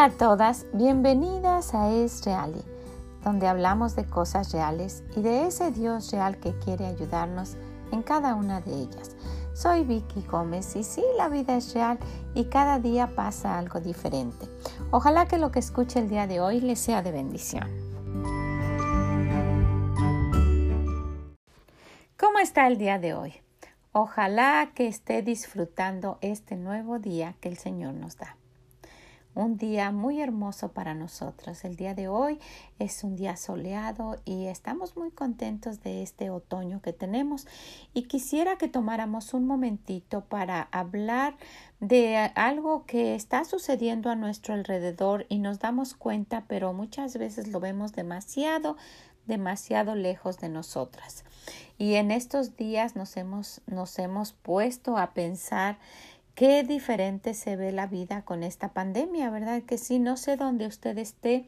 Hola a todas, bienvenidas a Es Reali, donde hablamos de cosas reales y de ese Dios real que quiere ayudarnos en cada una de ellas. Soy Vicky Gómez y sí, la vida es real y cada día pasa algo diferente. Ojalá que lo que escuche el día de hoy le sea de bendición. ¿Cómo está el día de hoy? Ojalá que esté disfrutando este nuevo día que el Señor nos da un día muy hermoso para nosotros. El día de hoy es un día soleado y estamos muy contentos de este otoño que tenemos y quisiera que tomáramos un momentito para hablar de algo que está sucediendo a nuestro alrededor y nos damos cuenta, pero muchas veces lo vemos demasiado demasiado lejos de nosotras. Y en estos días nos hemos, nos hemos puesto a pensar qué diferente se ve la vida con esta pandemia, ¿verdad? Que sí, no sé dónde usted esté,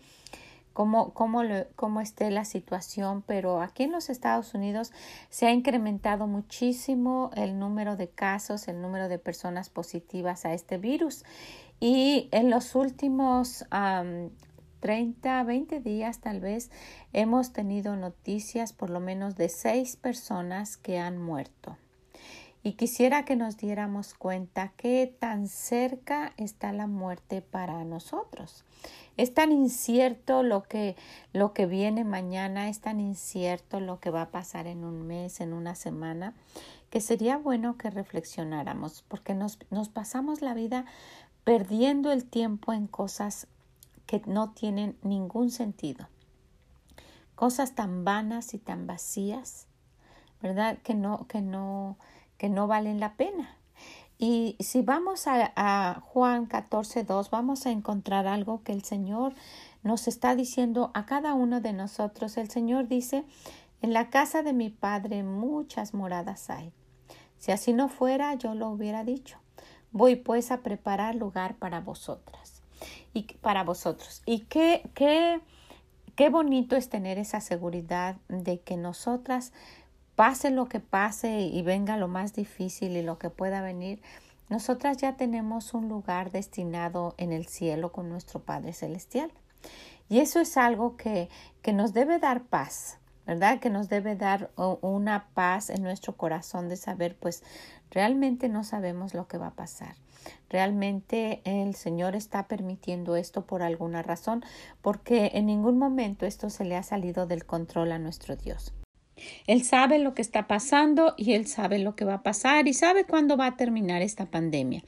cómo, cómo, cómo esté la situación, pero aquí en los Estados Unidos se ha incrementado muchísimo el número de casos, el número de personas positivas a este virus. Y en los últimos 30, 20 días tal vez hemos tenido noticias por lo menos de seis personas que han muerto. Y quisiera que nos diéramos cuenta qué tan cerca está la muerte para nosotros. Es tan incierto lo que, lo que viene mañana, es tan incierto lo que va a pasar en un mes, en una semana, que sería bueno que reflexionáramos, porque nos, nos pasamos la vida perdiendo el tiempo en cosas que no tienen ningún sentido. Cosas tan vanas y tan vacías, ¿verdad? Que no, que no, que no valen la pena. Y si vamos a, Juan 14, 2, vamos a encontrar algo que el Señor nos está diciendo a cada uno de nosotros. El Señor dice, en la casa de mi Padre muchas moradas hay. Si así no fuera, yo lo hubiera dicho. Voy pues a preparar lugar para vosotras y para vosotros. Y qué, qué, qué bonito es tener esa seguridad de que nosotras pase lo que pase y venga lo más difícil y lo que pueda venir, nosotras ya tenemos un lugar destinado en el cielo con nuestro Padre Celestial. Y eso es algo que, que nos debe dar paz, ¿verdad? Que nos debe dar una paz en nuestro corazón de saber, pues realmente no sabemos lo que va a pasar. Realmente el Señor está permitiendo esto por alguna razón, porque en ningún momento esto se le ha salido del control a nuestro Dios. Él sabe lo que está pasando y él sabe lo que va a pasar y sabe cuándo va a terminar esta pandemia.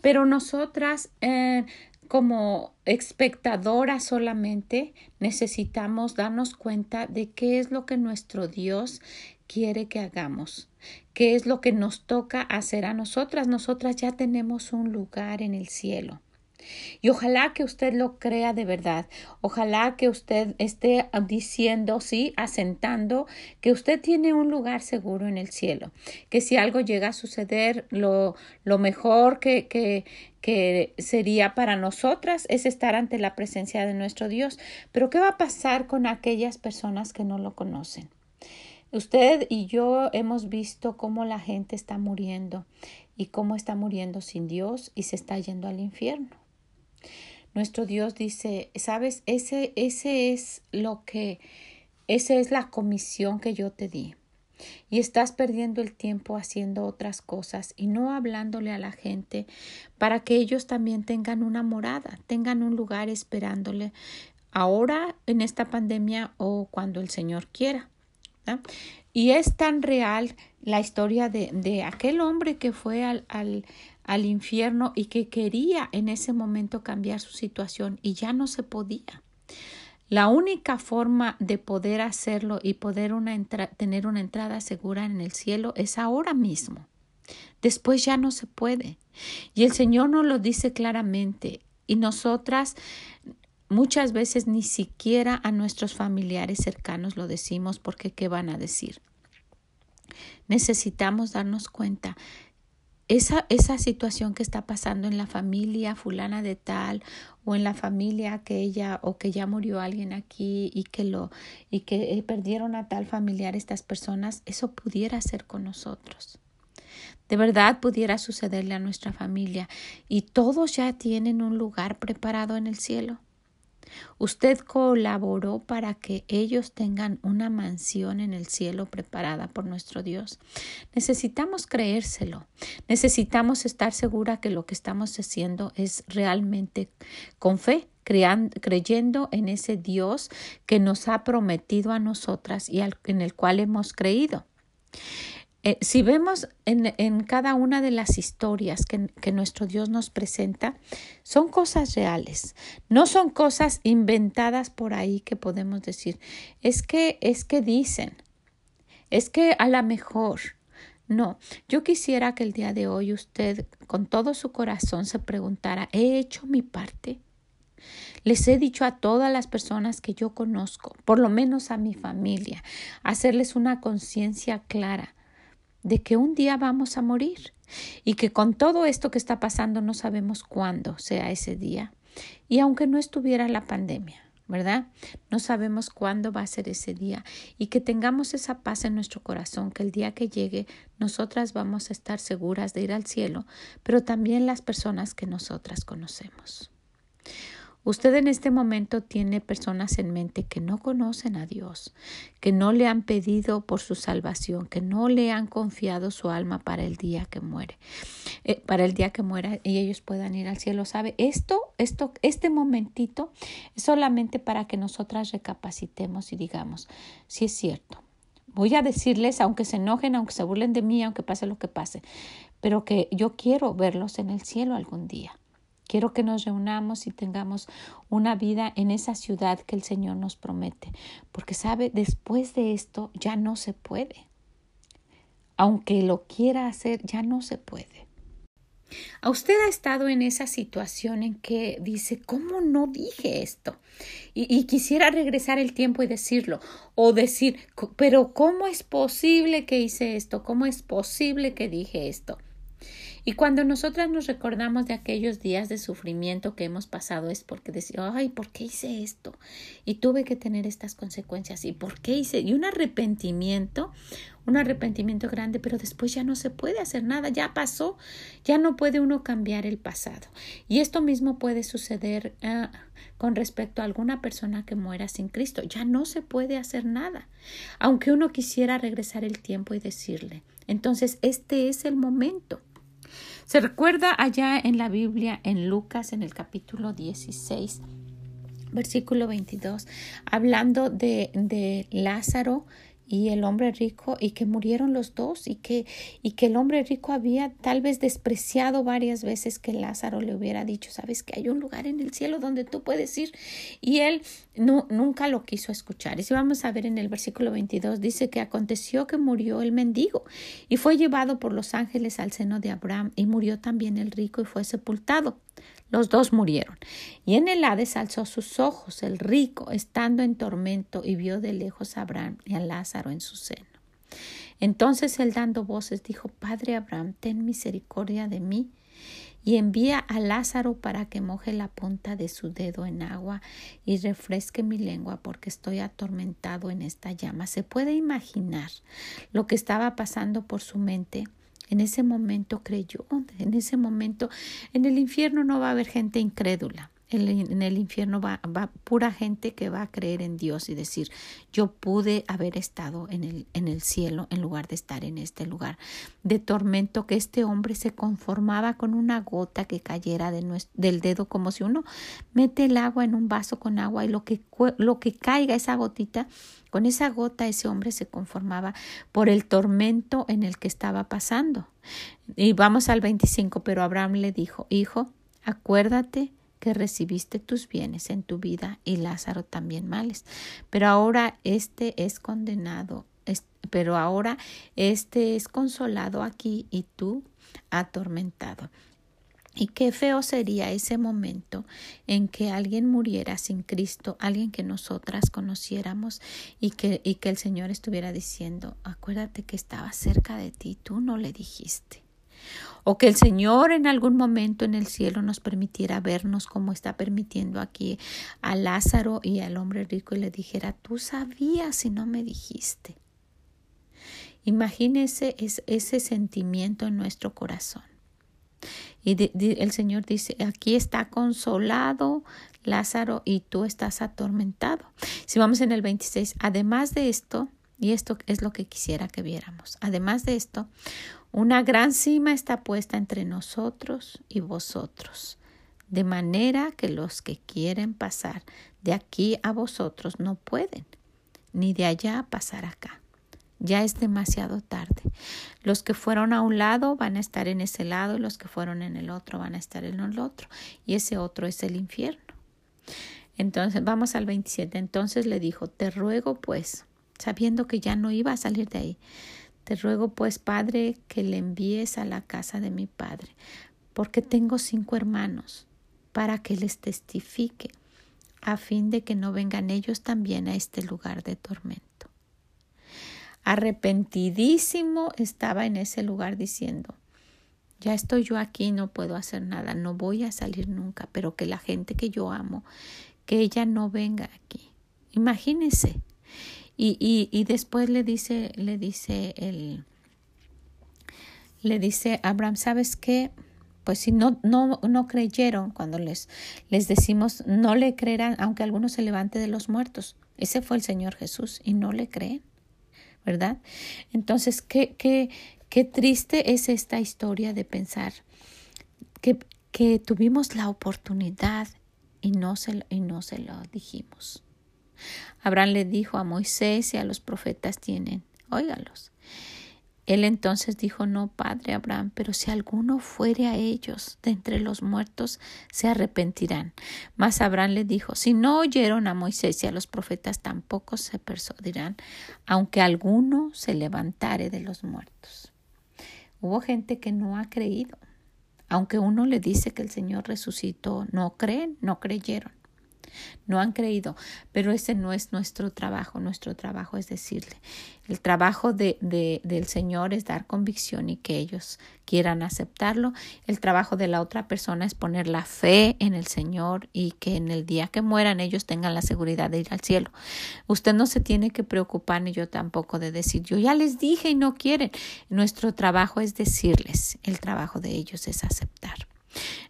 Pero nosotras, eh, como espectadoras solamente, necesitamos darnos cuenta de qué es lo que nuestro Dios quiere que hagamos, qué es lo que nos toca hacer a nosotras. Nosotras ya tenemos un lugar en el cielo. Y ojalá que usted lo crea de verdad. Ojalá que usted esté diciendo, sí, asentando, que usted tiene un lugar seguro en el cielo. Que si algo llega a suceder, lo, lo mejor que, que, que sería para nosotras es estar ante la presencia de nuestro Dios. Pero ¿qué va a pasar con aquellas personas que no lo conocen? Usted y yo hemos visto cómo la gente está muriendo y cómo está muriendo sin Dios y se está yendo al infierno. Nuestro Dios dice, sabes, ese, ese es lo que, esa es la comisión que yo te di. Y estás perdiendo el tiempo haciendo otras cosas y no hablándole a la gente para que ellos también tengan una morada, tengan un lugar esperándole ahora en esta pandemia o cuando el Señor quiera. Y es tan real la historia de, de aquel hombre que fue al, al, al infierno y que quería en ese momento cambiar su situación y ya no se podía. La única forma de poder hacerlo y poder tener una entrada segura en el cielo es ahora mismo. Después ya no se puede. Y el Señor nos lo dice claramente. Y nosotras muchas veces ni siquiera a nuestros familiares cercanos lo decimos porque ¿qué van a decir? Necesitamos darnos cuenta esa, esa situación que está pasando en la familia fulana de tal o en la familia que ella o que ya murió alguien aquí y que lo y que eh, perdieron a tal familiar estas personas, eso pudiera ser con nosotros. de verdad pudiera sucederle a nuestra familia y todos ya tienen un lugar preparado en el cielo. Usted colaboró para que ellos tengan una mansión en el cielo preparada por nuestro Dios. Necesitamos creérselo. Necesitamos estar segura que lo que estamos haciendo es realmente con fe, creyendo en ese Dios que nos ha prometido a nosotras y en el cual hemos creído. Eh, si vemos en, cada una de las historias que, que, nuestro Dios nos presenta, son cosas reales, no son cosas inventadas por ahí que podemos decir, es que, es que dicen, es que a la mejor. No, yo quisiera que el día de hoy usted con todo su corazón se preguntara, ¿he hecho mi parte? Les he dicho a todas las personas que yo conozco, por lo menos a mi familia, hacerles una conciencia clara de que un día vamos a morir y que con todo esto que está pasando no sabemos cuándo sea ese día. Y aunque no estuviera la pandemia, ¿verdad? No sabemos cuándo va a ser ese día y que tengamos esa paz en nuestro corazón, que el día que llegue nosotras vamos a estar seguras de ir al cielo, pero también las personas que nosotras conocemos. Usted en este momento tiene personas en mente que no conocen a Dios, que no le han pedido por su salvación, que no le han confiado su alma para el día que muere, eh, para el día que muera y ellos puedan ir al cielo. ¿Sabe? Esto, esto, este momentito es solamente para que nosotras recapacitemos y digamos, si es cierto. Voy a decirles, aunque se enojen, aunque se burlen de mí, aunque pase lo que pase, pero que yo quiero verlos en el cielo algún día. Quiero que nos reunamos y tengamos una vida en esa ciudad que el Señor nos promete, porque sabe, después de esto ya no se puede. Aunque lo quiera hacer, ya no se puede. ¿A usted ha estado en esa situación en que dice, ¿cómo no dije esto? Y, y, quisiera regresar el tiempo y decirlo, o decir, pero ¿cómo es posible que hice esto? ¿Cómo es posible que dije esto? Y cuando nosotras nos recordamos de aquellos días de sufrimiento que hemos pasado es porque decimos, ay, ¿por qué hice esto? Y tuve que tener estas consecuencias. ¿Y por qué hice? Y un arrepentimiento, un arrepentimiento grande, pero después ya no se puede hacer nada, ya pasó, ya no puede uno cambiar el pasado. Y esto mismo puede suceder ah, con respecto a alguna persona que muera sin Cristo, ya no se puede hacer nada, aunque uno quisiera regresar el tiempo y decirle. Entonces, este es el momento se recuerda allá en la Biblia, en Lucas, en el capítulo 16, versículo 22, hablando de, de Lázaro y el hombre rico y que murieron los dos y que y que el hombre rico había tal vez despreciado varias veces que Lázaro le hubiera dicho, sabes que hay un lugar en el cielo donde tú puedes ir y él no, nunca lo quiso escuchar. Y si vamos a ver en el versículo 22 dice que aconteció que murió el mendigo y fue llevado por los ángeles al seno de Abraham y murió también el rico y fue sepultado. Los dos murieron. Y en el Hades alzó sus ojos el rico, estando en tormento, y vio de lejos a Abraham y a Lázaro en su seno. Entonces él dando voces dijo, Padre Abraham, ten misericordia de mí, y envía a Lázaro para que moje la punta de su dedo en agua y refresque mi lengua porque estoy atormentado en esta llama. ¿Se puede imaginar lo que estaba pasando por su mente? En ese momento creyó, en ese momento en el infierno no va a haber gente incrédula. En el infierno va, pura gente que va a creer en Dios y decir, yo pude haber estado en el, en el cielo en lugar de estar en este lugar de tormento que este hombre se conformaba con una gota que cayera de del dedo como si uno mete el agua en un vaso con agua y lo que, lo que caiga esa gotita con esa gota ese hombre se conformaba por el tormento en el que estaba pasando. Y vamos al 25, pero Abraham le dijo, Hijo, acuérdate que recibiste tus bienes en tu vida y Lázaro también males. Pero ahora este es condenado, pero ahora este es consolado aquí y tú atormentado. Y qué feo sería ese momento en que alguien muriera sin Cristo, alguien que nosotras conociéramos y que, y que el Señor estuviera diciendo, acuérdate que estaba cerca de ti, tú no le dijiste. O que el Señor en algún momento en el cielo nos permitiera vernos como está permitiendo aquí a Lázaro y al hombre rico y le dijera, tú sabías y no me dijiste. Imagínese ese sentimiento en nuestro corazón. Y el Señor dice, aquí está consolado Lázaro y tú estás atormentado. Si vamos en el 26, además de esto, y esto es lo que quisiera que viéramos, además de esto, una gran cima está puesta entre nosotros y vosotros, de manera que los que quieren pasar de aquí a vosotros no pueden, ni de allá pasar acá. Ya es demasiado tarde. Los que fueron a un lado van a estar en ese lado y los que fueron en el otro van a estar en el otro. Y ese otro es el infierno. Entonces, vamos al 27. Entonces le dijo, te ruego pues, sabiendo que ya no iba a salir de ahí, te ruego pues, Padre, que le envíes a la casa de mi Padre, porque tengo cinco hermanos, para que les testifique, a fin de que no vengan ellos también a este lugar de tormento. Arrepentidísimo estaba en ese lugar diciendo, ya estoy yo aquí, no puedo hacer nada, no voy a salir nunca, pero que la gente que yo amo, que ella no venga aquí. Imagínese. Y, y, después le dice, le dice el, le dice Abraham, ¿sabes qué? Pues si no, no, no creyeron cuando les, les decimos, no le creerán, aunque alguno se levante de los muertos. Ese fue el Señor Jesús y no le creen. ¿verdad? Entonces, qué, qué, qué triste es esta historia de pensar que, que tuvimos la oportunidad y no, se, y no se lo dijimos. Abraham le dijo a Moisés y a los profetas tienen, óigalos. Él entonces dijo, no, padre Abraham, pero si alguno fuere a ellos de entre los muertos, se arrepentirán. Mas Abraham le dijo, si no oyeron a Moisés y a los profetas, tampoco se persuadirán, aunque alguno se levantare de los muertos. Hubo gente que no ha creído. Aunque uno le dice que el Señor resucitó, no creen, no creyeron no han creído, pero ese no es nuestro trabajo, nuestro trabajo es decirle. El trabajo de, de, del Señor es dar convicción y que ellos quieran aceptarlo. El trabajo de la otra persona es poner la fe en el Señor y que en el día que mueran ellos tengan la seguridad de ir al cielo. Usted no se tiene que preocupar ni yo tampoco de decir yo ya les dije y no quieren. Nuestro trabajo es decirles, el trabajo de ellos es aceptar.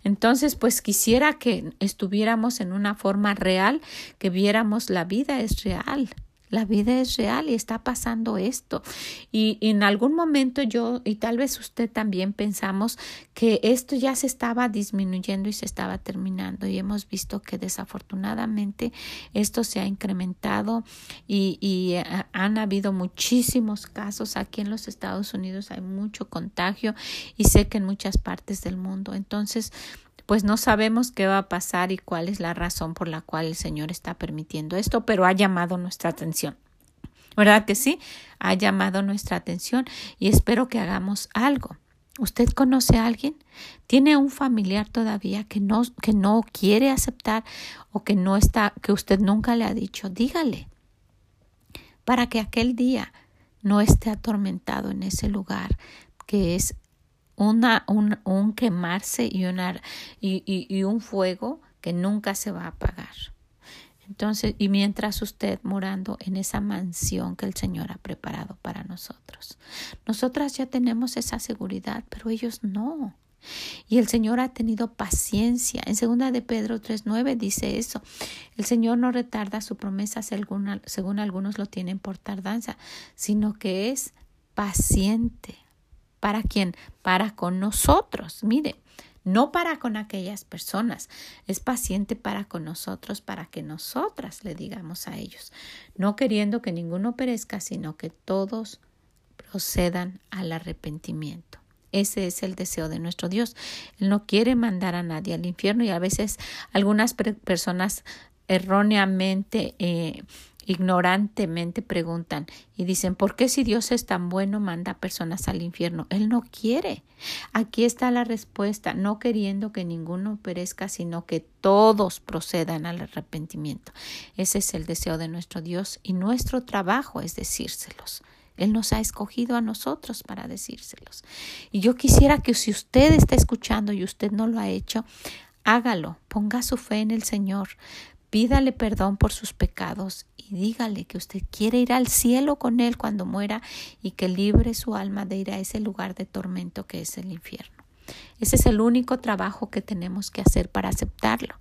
Entonces, pues quisiera que estuviéramos en una forma real, que viéramos la vida es real, la vida es real y está pasando esto. Y, en algún momento yo, y tal vez usted también pensamos que esto ya se estaba disminuyendo y se estaba terminando. Y hemos visto que desafortunadamente esto se ha incrementado y, eh, han habido muchísimos casos. Aquí en los Estados Unidos hay mucho contagio y sé que en muchas partes del mundo. Entonces, pues no sabemos qué va a pasar y cuál es la razón por la cual el Señor está permitiendo esto, pero ha llamado nuestra atención. ¿Verdad que sí? Ha llamado nuestra atención y espero que hagamos algo. ¿Usted conoce a alguien? ¿Tiene un familiar todavía que no, que no quiere aceptar o que no está, que usted nunca le ha dicho? Dígale para que aquel día no esté atormentado en ese lugar que es una, un, un quemarse y, y, y, un fuego que nunca se va a apagar. Entonces, y mientras usted morando en esa mansión que el Señor ha preparado para nosotros. Nosotras ya tenemos esa seguridad, pero ellos no. Y el Señor ha tenido paciencia. En segunda de Pedro 3.9 dice eso. El Señor no retarda su promesa según algunos lo tienen por tardanza, sino que es paciente ¿Para quién? Para con nosotros. Mire, no para con aquellas personas. Es paciente para con nosotros, para que nosotras le digamos a ellos, no queriendo que ninguno perezca, sino que todos procedan al arrepentimiento. Ese es el deseo de nuestro Dios. Él no quiere mandar a nadie al infierno y a veces algunas personas erróneamente eh, ignorantemente preguntan y dicen, ¿por qué si Dios es tan bueno manda personas al infierno? Él no quiere. Aquí está la respuesta, no queriendo que ninguno perezca, sino que todos procedan al arrepentimiento. Ese es el deseo de nuestro Dios y nuestro trabajo es decírselos. Él nos ha escogido a nosotros para decírselos. Y yo quisiera que si usted está escuchando y usted no lo ha hecho, hágalo, ponga su fe en el Señor, pídale perdón por sus pecados y dígale que usted quiere ir al cielo con él cuando muera y que libre su alma de ir a ese lugar de tormento que es el infierno. Ese es el único trabajo que tenemos que hacer para aceptarlo.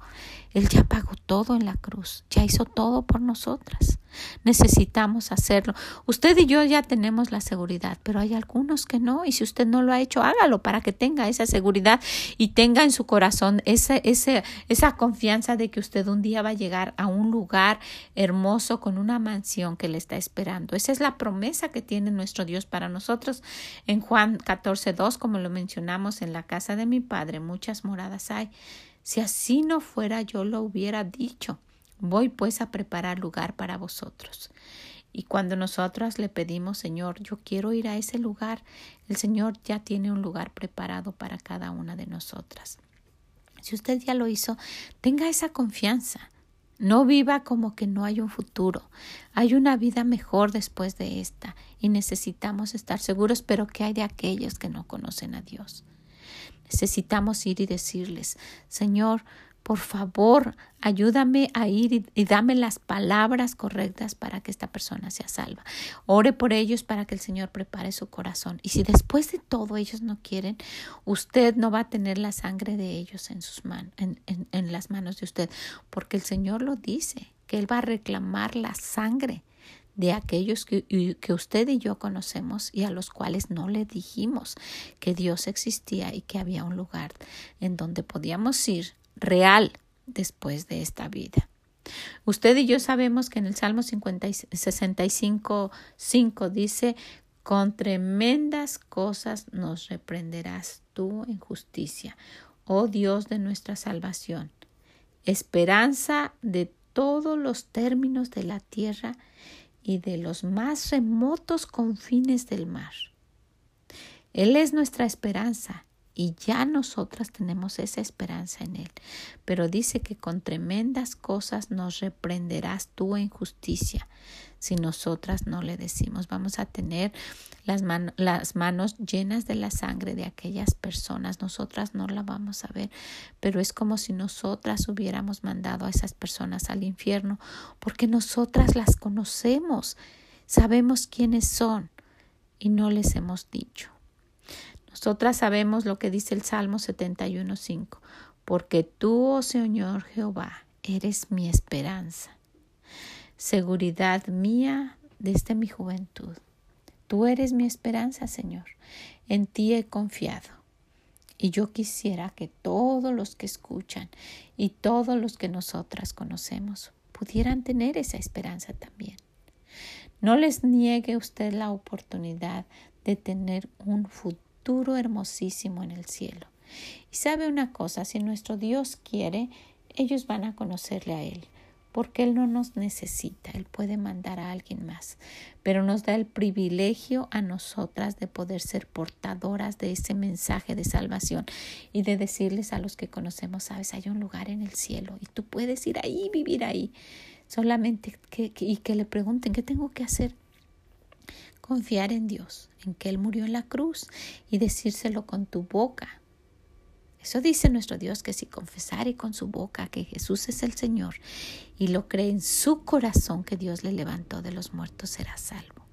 Él ya pagó todo en la cruz, ya hizo todo por nosotras. Necesitamos hacerlo. Usted y yo ya tenemos la seguridad, pero hay algunos que no, y si usted no lo ha hecho, hágalo para que tenga esa seguridad y tenga en su corazón esa, esa, confianza de que usted un día va a llegar a un lugar hermoso con una mansión que le está esperando. Esa es la promesa que tiene nuestro Dios para nosotros. En Juan 14, 2, como lo mencionamos en la casa de mi Padre, muchas moradas hay. Si así no fuera, yo lo hubiera dicho. Voy pues a preparar lugar para vosotros. Y cuando nosotras le pedimos, Señor, yo quiero ir a ese lugar, el Señor ya tiene un lugar preparado para cada una de nosotras. Si usted ya lo hizo, tenga esa confianza. No viva como que no hay un futuro. Hay una vida mejor después de esta y necesitamos estar seguros, pero ¿qué hay de aquellos que no conocen a Dios? Necesitamos ir y decirles, Señor, por favor, ayúdame a ir y, dame las palabras correctas para que esta persona sea salva. Ore por ellos para que el Señor prepare su corazón. Y si después de todo ellos no quieren, usted no va a tener la sangre de ellos en sus manos, en, en las manos de usted, porque el Señor lo dice, que Él va a reclamar la sangre de aquellos que, que, usted y yo conocemos y a los cuales no le dijimos que Dios existía y que había un lugar en donde podíamos ir real después de esta vida. Usted y yo sabemos que en el Salmo 50 65, 5 dice, con tremendas cosas nos reprenderás tú en justicia, oh Dios de nuestra salvación, esperanza de todos los términos de la tierra y de los más remotos confines del mar. Él es nuestra esperanza y ya nosotras tenemos esa esperanza en Él. Pero dice que con tremendas cosas nos reprenderás tú en justicia si nosotras no le decimos. Vamos a tener las, las manos llenas de la sangre de aquellas personas. Nosotras no la vamos a ver, pero es como si nosotras hubiéramos mandado a esas personas al infierno, porque nosotras las conocemos, sabemos quiénes son y no les hemos dicho. Nosotras sabemos lo que dice el Salmo 71.5, porque tú, oh Señor Jehová, eres mi esperanza, seguridad mía desde mi juventud. Tú eres mi esperanza, Señor. En ti he confiado. Y yo quisiera que todos los que escuchan y todos los que nosotras conocemos pudieran tener esa esperanza también. No les niegue usted la oportunidad de tener un futuro hermosísimo en el cielo. Y sabe una cosa, si nuestro Dios quiere, ellos van a conocerle a Él, porque Él no nos necesita, Él puede mandar a alguien más, pero nos da el privilegio a nosotras de poder ser portadoras de ese mensaje de salvación y de decirles a los que conocemos, sabes, hay un lugar en el cielo y tú puedes ir ahí, vivir ahí, solamente que, y que le pregunten, ¿qué tengo que hacer? Confiar en Dios, en que Él murió en la cruz y decírselo con tu boca. Eso dice nuestro Dios que si confesare con su boca que Jesús es el Señor y lo cree en su corazón que Dios le levantó de los muertos, será salvo.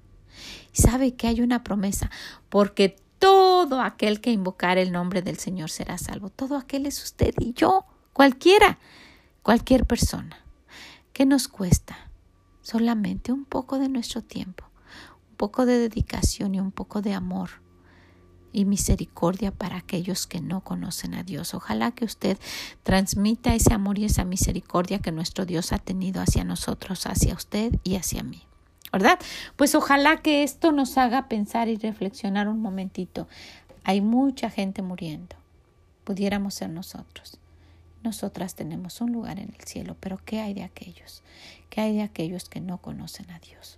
Y sabe que hay una promesa, porque todo aquel que invocar el nombre del Señor será salvo. Todo aquel es usted y yo, cualquiera, cualquier persona. ¿Qué nos cuesta? Solamente un poco de nuestro tiempo poco de dedicación y un poco de amor y misericordia para aquellos que no conocen a Dios. Ojalá que usted transmita ese amor y esa misericordia que nuestro Dios ha tenido hacia nosotros, hacia usted y hacia mí. ¿Verdad? Pues ojalá que esto nos haga pensar y reflexionar un momentito. Hay mucha gente muriendo. Pudiéramos ser nosotros. Nosotras tenemos un lugar en el cielo, pero ¿qué hay de aquellos? ¿Qué hay de aquellos que no conocen a Dios?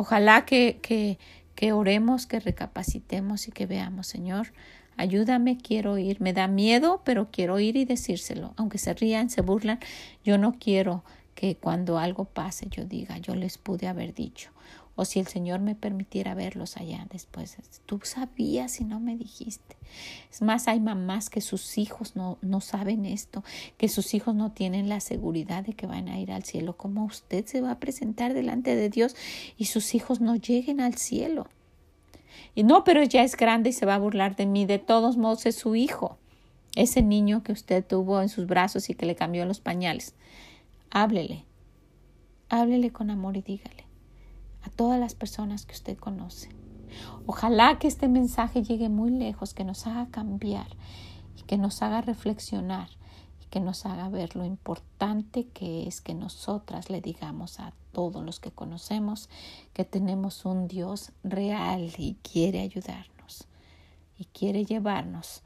Ojalá que, que, que oremos, que recapacitemos y que veamos, Señor, ayúdame, quiero ir. Me da miedo, pero quiero ir y decírselo. Aunque se rían, se burlan, yo no quiero que cuando algo pase yo diga, yo les pude haber dicho, o si el Señor me permitiera verlos allá después. Tú sabías y no me dijiste. Es más, hay mamás que sus hijos no, no saben esto, que sus hijos no tienen la seguridad de que van a ir al cielo. ¿Cómo usted se va a presentar delante de Dios y sus hijos no lleguen al cielo? Y no, pero ya es grande y se va a burlar de mí. De todos modos es su hijo. Ese niño que usted tuvo en sus brazos y que le cambió los pañales. Háblele. Háblele con amor y dígale a todas las personas que usted conoce. Ojalá que este mensaje llegue muy lejos, que nos haga cambiar y que nos haga reflexionar y que nos haga ver lo importante que es que nosotras le digamos a todos los que conocemos que tenemos un Dios real y quiere ayudarnos y quiere llevarnos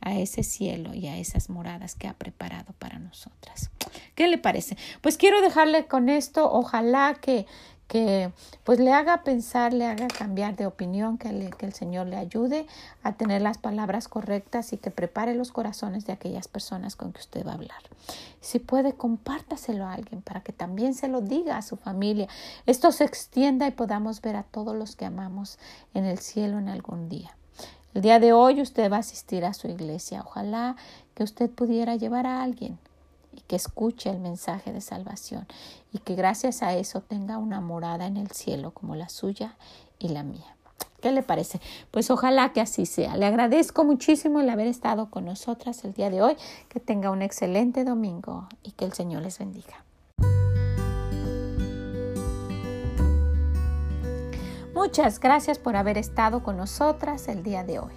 a ese cielo y a esas moradas que ha preparado para nosotras. ¿Qué le parece? Pues quiero dejarle con esto, ojalá que, que pues le haga pensar, le haga cambiar de opinión, que, que el Señor le ayude a tener las palabras correctas y que prepare los corazones de aquellas personas con que usted va a hablar. Si puede, compártaselo a alguien para que también se lo diga a su familia. Esto se extienda y podamos ver a todos los que amamos en el cielo en algún día. El día de hoy usted va a asistir a su iglesia. Ojalá que usted pudiera llevar a alguien y que escuche el mensaje de salvación y que gracias a eso tenga una morada en el cielo como la suya y la mía. ¿Qué le parece? Pues ojalá que así sea. Le agradezco muchísimo el haber estado con nosotras el día de hoy. Que tenga un excelente domingo y que el Señor les bendiga. Muchas gracias por haber estado con nosotras el día de hoy.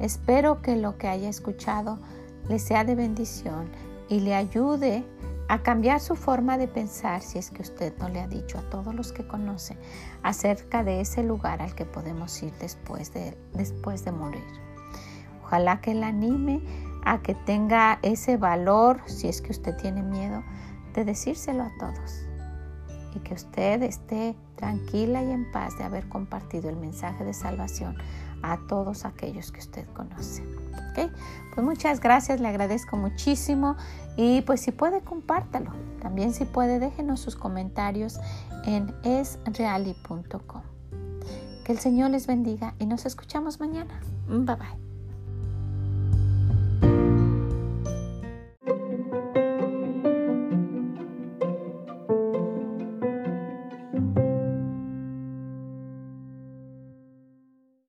Espero que lo que haya escuchado le sea de bendición y le ayude a cambiar su forma de pensar si es que usted no le ha dicho a todos los que conoce acerca de ese lugar al que podemos ir después de, después de morir. Ojalá que le anime a que tenga ese valor, si es que usted tiene miedo, de decírselo a todos y que usted esté tranquila y en paz de haber compartido el mensaje de salvación a todos aquellos que usted conoce. Pues muchas gracias, le agradezco muchísimo y pues si puede compártalo. También si puede déjenos sus comentarios en esreali.com. Que el Señor les bendiga y nos escuchamos mañana. Bye bye.